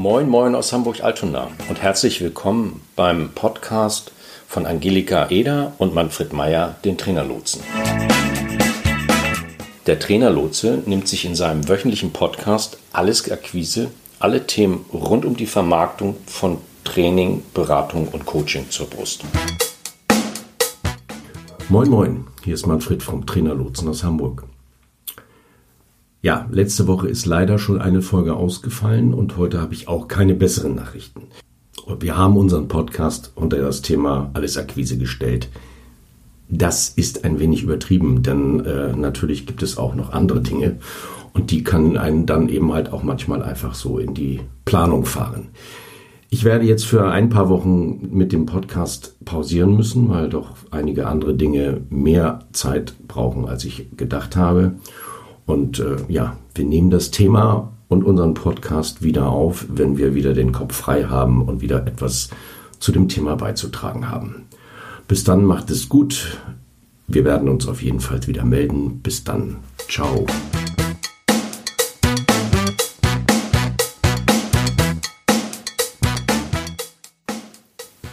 Moin, moin aus Hamburg-Altona und herzlich willkommen beim Podcast von Angelika Eder und Manfred Meyer, den Trainerlotsen. Der Trainerlotse nimmt sich in seinem wöchentlichen Podcast Alles Akquise, alle Themen rund um die Vermarktung von Training, Beratung und Coaching zur Brust. Moin, moin, hier ist Manfred vom Trainerlotsen aus Hamburg. Ja, letzte Woche ist leider schon eine Folge ausgefallen und heute habe ich auch keine besseren Nachrichten. Wir haben unseren Podcast unter das Thema Alles Akquise gestellt. Das ist ein wenig übertrieben, denn äh, natürlich gibt es auch noch andere Dinge und die können einen dann eben halt auch manchmal einfach so in die Planung fahren. Ich werde jetzt für ein paar Wochen mit dem Podcast pausieren müssen, weil doch einige andere Dinge mehr Zeit brauchen, als ich gedacht habe. Und äh, ja, wir nehmen das Thema und unseren Podcast wieder auf, wenn wir wieder den Kopf frei haben und wieder etwas zu dem Thema beizutragen haben. Bis dann macht es gut. Wir werden uns auf jeden Fall wieder melden. Bis dann. Ciao.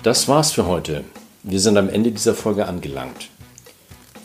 Das war's für heute. Wir sind am Ende dieser Folge angelangt.